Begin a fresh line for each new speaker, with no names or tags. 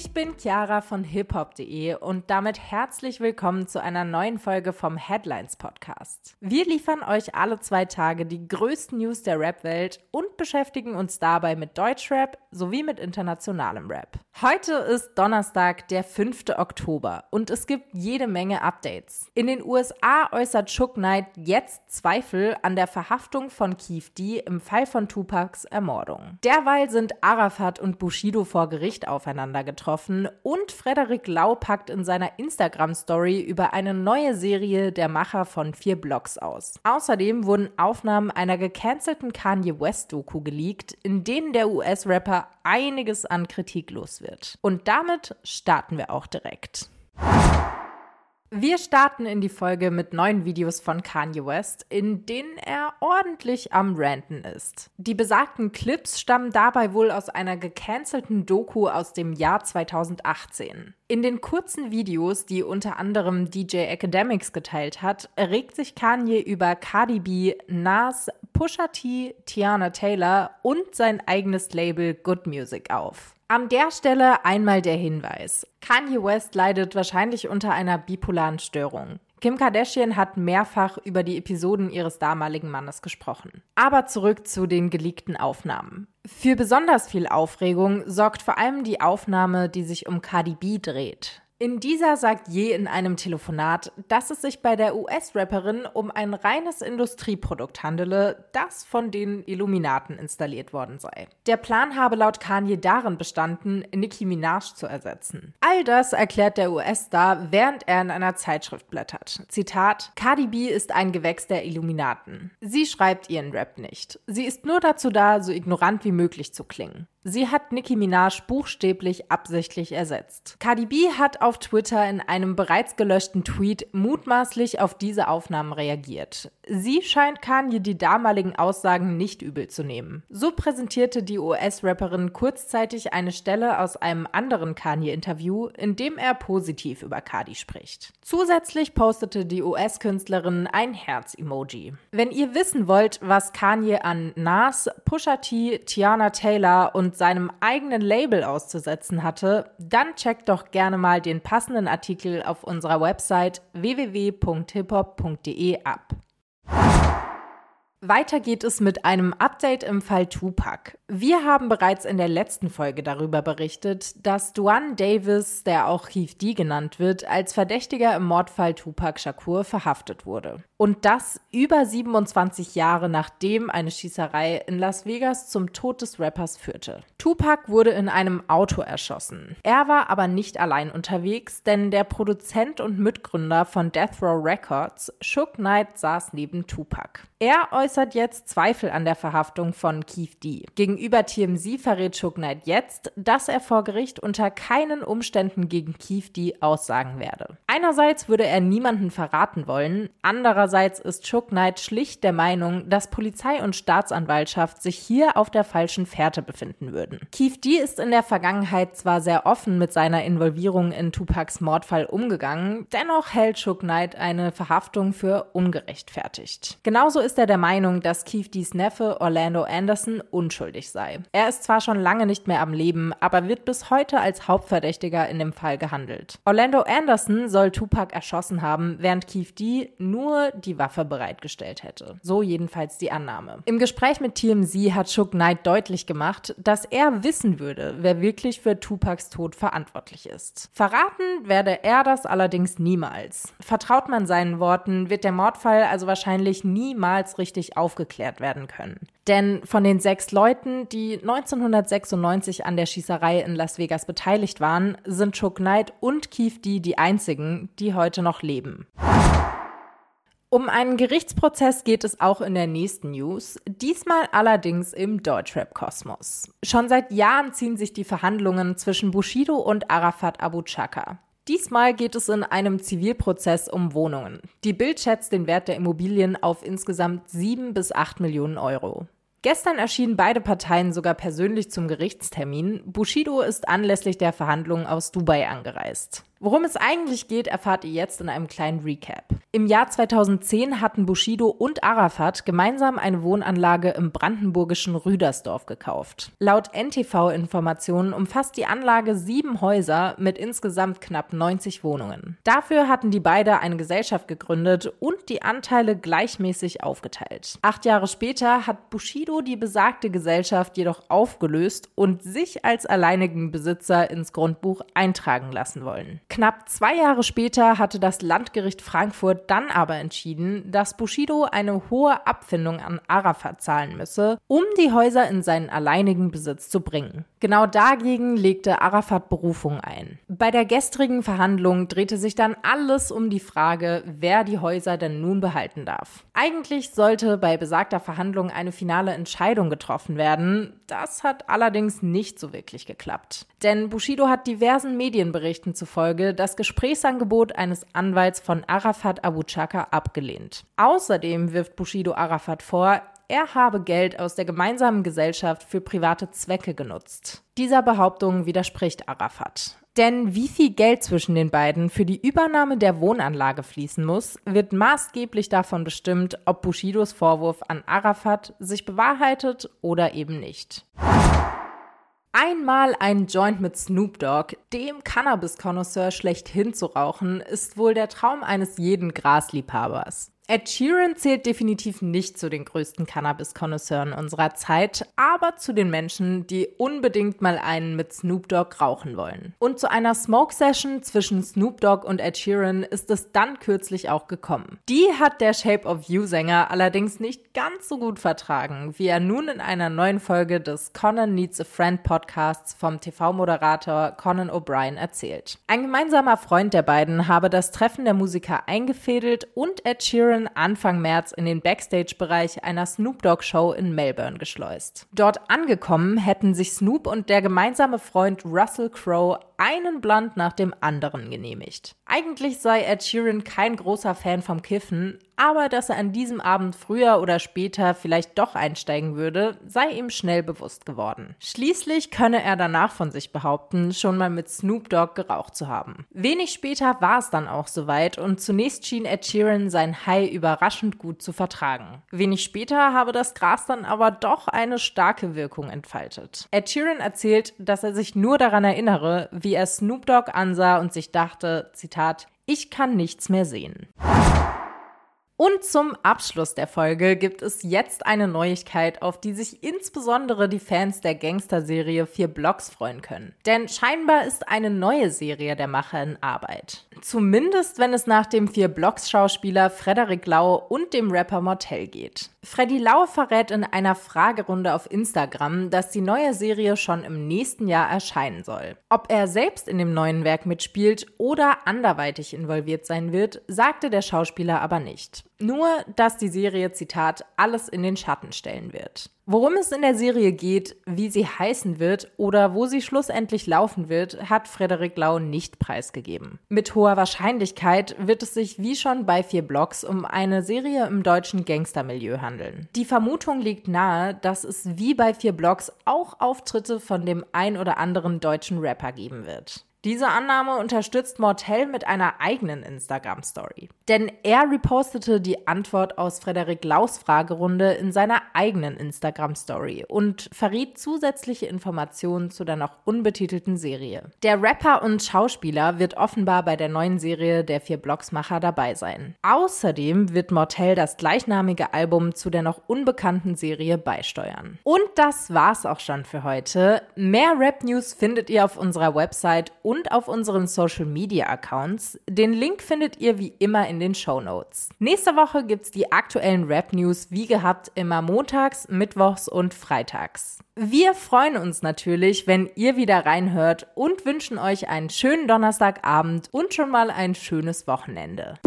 Ich bin Chiara von hiphop.de und damit herzlich willkommen zu einer neuen Folge vom Headlines Podcast. Wir liefern euch alle zwei Tage die größten News der Rap-Welt und beschäftigen uns dabei mit Deutschrap sowie mit internationalem Rap. Heute ist Donnerstag, der 5. Oktober und es gibt jede Menge Updates. In den USA äußert Chuck Knight jetzt Zweifel an der Verhaftung von Keith D im Fall von Tupacs Ermordung. Derweil sind Arafat und Bushido vor Gericht aufeinander getroffen und Frederik Lau packt in seiner Instagram-Story über eine neue Serie der Macher von vier Blogs aus. Außerdem wurden Aufnahmen einer gecancelten Kanye West-Doku geleakt, in denen der US-Rapper einiges an Kritik los wird. Und damit starten wir auch direkt. Wir starten in die Folge mit neuen Videos von Kanye West, in denen er ordentlich am Ranten ist. Die besagten Clips stammen dabei wohl aus einer gecancelten Doku aus dem Jahr 2018. In den kurzen Videos, die unter anderem DJ Academics geteilt hat, regt sich Kanye über Cardi B, Nas, Pusha T, Tiana Taylor und sein eigenes Label Good Music auf. An der Stelle einmal der Hinweis. Kanye West leidet wahrscheinlich unter einer bipolaren Störung. Kim Kardashian hat mehrfach über die Episoden ihres damaligen Mannes gesprochen. Aber zurück zu den geleakten Aufnahmen. Für besonders viel Aufregung sorgt vor allem die Aufnahme, die sich um Cardi B dreht. In dieser sagt je in einem Telefonat, dass es sich bei der US-Rapperin um ein reines Industrieprodukt handele, das von den Illuminaten installiert worden sei. Der Plan habe laut Kanye darin bestanden, Nicki Minaj zu ersetzen. All das erklärt der US-Star, während er in einer Zeitschrift blättert. Zitat: Cardi B ist ein Gewächs der Illuminaten. Sie schreibt ihren Rap nicht. Sie ist nur dazu da, so ignorant wie möglich zu klingen. Sie hat Nicki Minaj buchstäblich absichtlich ersetzt. Cardi B hat auf Twitter in einem bereits gelöschten Tweet mutmaßlich auf diese Aufnahmen reagiert. Sie scheint Kanye die damaligen Aussagen nicht übel zu nehmen. So präsentierte die US-Rapperin kurzzeitig eine Stelle aus einem anderen Kanye-Interview, in dem er positiv über Cardi spricht. Zusätzlich postete die US-Künstlerin ein Herz-Emoji. Wenn ihr wissen wollt, was Kanye an Nas, Pusha T, Tiana Taylor und seinem eigenen Label auszusetzen hatte, dann checkt doch gerne mal den passenden Artikel auf unserer Website www.hiphop.de ab. Weiter geht es mit einem Update im Fall Tupac. Wir haben bereits in der letzten Folge darüber berichtet, dass Duane Davis, der auch Keith D genannt wird, als Verdächtiger im Mordfall Tupac Shakur verhaftet wurde. Und das über 27 Jahre nachdem eine Schießerei in Las Vegas zum Tod des Rappers führte. Tupac wurde in einem Auto erschossen. Er war aber nicht allein unterwegs, denn der Produzent und Mitgründer von Death Row Records, Shook Knight, saß neben Tupac. Er äußert jetzt Zweifel an der Verhaftung von Keith D. Gegenüber TMZ verrät Shook Knight jetzt, dass er vor Gericht unter keinen Umständen gegen Keith D aussagen werde. Einerseits würde er niemanden verraten wollen, andererseits ist Shook Knight schlicht der Meinung, dass Polizei und Staatsanwaltschaft sich hier auf der falschen Fährte befinden würden. Keith D ist in der Vergangenheit zwar sehr offen mit seiner Involvierung in Tupacs Mordfall umgegangen, dennoch hält Shook Knight eine Verhaftung für ungerechtfertigt. Genauso ist er der Meinung, dass Keith D's Neffe Orlando Anderson unschuldig sei. Er ist zwar schon lange nicht mehr am Leben, aber wird bis heute als Hauptverdächtiger in dem Fall gehandelt. Orlando Anderson soll Tupac erschossen haben, während Keith D nur die Waffe bereitgestellt hätte. So jedenfalls die Annahme. Im Gespräch mit TMZ hat Shook Knight deutlich gemacht, dass er wissen würde, wer wirklich für Tupacs Tod verantwortlich ist. Verraten werde er das allerdings niemals. Vertraut man seinen Worten, wird der Mordfall also wahrscheinlich niemals richtig aufgeklärt werden können. Denn von den sechs Leuten, die 1996 an der Schießerei in Las Vegas beteiligt waren, sind Chuck Knight und Keith D die einzigen, die heute noch leben. Um einen Gerichtsprozess geht es auch in der nächsten News, diesmal allerdings im Deutschrap-Kosmos. Schon seit Jahren ziehen sich die Verhandlungen zwischen Bushido und Arafat Abu Chaka. Diesmal geht es in einem Zivilprozess um Wohnungen. Die Bild schätzt den Wert der Immobilien auf insgesamt 7 bis 8 Millionen Euro. Gestern erschienen beide Parteien sogar persönlich zum Gerichtstermin. Bushido ist anlässlich der Verhandlungen aus Dubai angereist. Worum es eigentlich geht, erfahrt ihr jetzt in einem kleinen Recap. Im Jahr 2010 hatten Bushido und Arafat gemeinsam eine Wohnanlage im brandenburgischen Rüdersdorf gekauft. Laut NTV-Informationen umfasst die Anlage sieben Häuser mit insgesamt knapp 90 Wohnungen. Dafür hatten die beide eine Gesellschaft gegründet und die Anteile gleichmäßig aufgeteilt. Acht Jahre später hat Bushido die besagte Gesellschaft jedoch aufgelöst und sich als alleinigen Besitzer ins Grundbuch eintragen lassen wollen. Knapp zwei Jahre später hatte das Landgericht Frankfurt dann aber entschieden, dass Bushido eine hohe Abfindung an Arafat zahlen müsse, um die Häuser in seinen alleinigen Besitz zu bringen. Genau dagegen legte Arafat Berufung ein. Bei der gestrigen Verhandlung drehte sich dann alles um die Frage, wer die Häuser denn nun behalten darf. Eigentlich sollte bei besagter Verhandlung eine finale Entscheidung getroffen werden. Das hat allerdings nicht so wirklich geklappt. Denn Bushido hat diversen Medienberichten zufolge das Gesprächsangebot eines Anwalts von Arafat Abu Chaka abgelehnt. Außerdem wirft Bushido Arafat vor, er habe Geld aus der gemeinsamen Gesellschaft für private Zwecke genutzt. Dieser Behauptung widerspricht Arafat. Denn wie viel Geld zwischen den beiden für die Übernahme der Wohnanlage fließen muss, wird maßgeblich davon bestimmt, ob Bushidos Vorwurf an Arafat sich bewahrheitet oder eben nicht. Einmal ein Joint mit Snoop Dogg, dem Cannabis-Konnoisseur schlechthin zu rauchen, ist wohl der Traum eines jeden Grasliebhabers. Ed Sheeran zählt definitiv nicht zu den größten Cannabis-Konnoisseuren unserer Zeit, aber zu den Menschen, die unbedingt mal einen mit Snoop Dogg rauchen wollen. Und zu einer Smoke-Session zwischen Snoop Dogg und Ed Sheeran ist es dann kürzlich auch gekommen. Die hat der Shape of You-Sänger allerdings nicht ganz so gut vertragen, wie er nun in einer neuen Folge des Conan Needs a Friend Podcasts vom TV-Moderator Conan O'Brien erzählt. Ein gemeinsamer Freund der beiden habe das Treffen der Musiker eingefädelt und Ed Sheeran Sheeran Anfang März in den Backstage-Bereich einer Snoop Dogg-Show in Melbourne geschleust. Dort angekommen hätten sich Snoop und der gemeinsame Freund Russell Crowe einen Blunt nach dem anderen genehmigt. Eigentlich sei Ed Sheeran kein großer Fan vom Kiffen, aber dass er an diesem Abend früher oder später vielleicht doch einsteigen würde, sei ihm schnell bewusst geworden. Schließlich könne er danach von sich behaupten, schon mal mit Snoop Dogg geraucht zu haben. Wenig später war es dann auch soweit und zunächst schien Ed Sheeran sein High überraschend gut zu vertragen. Wenig später habe das Gras dann aber doch eine starke Wirkung entfaltet. Ed Sheeran erzählt, dass er sich nur daran erinnere, wie er Snoop Dogg ansah und sich dachte, Zitat, ich kann nichts mehr sehen. Und zum Abschluss der Folge gibt es jetzt eine Neuigkeit, auf die sich insbesondere die Fans der Gangster-Serie Vier Blocks freuen können. Denn scheinbar ist eine neue Serie der Macher in Arbeit. Zumindest wenn es nach dem Vier Blocks-Schauspieler Frederik Lau und dem Rapper Mortel geht. Freddy Lau verrät in einer Fragerunde auf Instagram, dass die neue Serie schon im nächsten Jahr erscheinen soll. Ob er selbst in dem neuen Werk mitspielt oder anderweitig involviert sein wird, sagte der Schauspieler aber nicht. Nur, dass die Serie, Zitat, alles in den Schatten stellen wird. Worum es in der Serie geht, wie sie heißen wird oder wo sie schlussendlich laufen wird, hat Frederik Lau nicht preisgegeben. Mit hoher Wahrscheinlichkeit wird es sich wie schon bei vier Blogs um eine Serie im deutschen Gangstermilieu handeln. Die Vermutung liegt nahe, dass es wie bei vier Blogs auch Auftritte von dem ein oder anderen deutschen Rapper geben wird. Diese Annahme unterstützt Mortel mit einer eigenen Instagram-Story. Denn er repostete die Antwort aus Frederik Laus Fragerunde in seiner eigenen Instagram-Story und verriet zusätzliche Informationen zu der noch unbetitelten Serie. Der Rapper und Schauspieler wird offenbar bei der neuen Serie der vier Blocksmacher dabei sein. Außerdem wird Mortel das gleichnamige Album zu der noch unbekannten Serie beisteuern. Und das war's auch schon für heute. Mehr Rap-News findet ihr auf unserer Website und auf unseren Social Media Accounts. Den Link findet ihr wie immer in den Show Notes. Nächste Woche gibt's die aktuellen Rap News wie gehabt immer montags, mittwochs und freitags. Wir freuen uns natürlich, wenn ihr wieder reinhört und wünschen euch einen schönen Donnerstagabend und schon mal ein schönes Wochenende.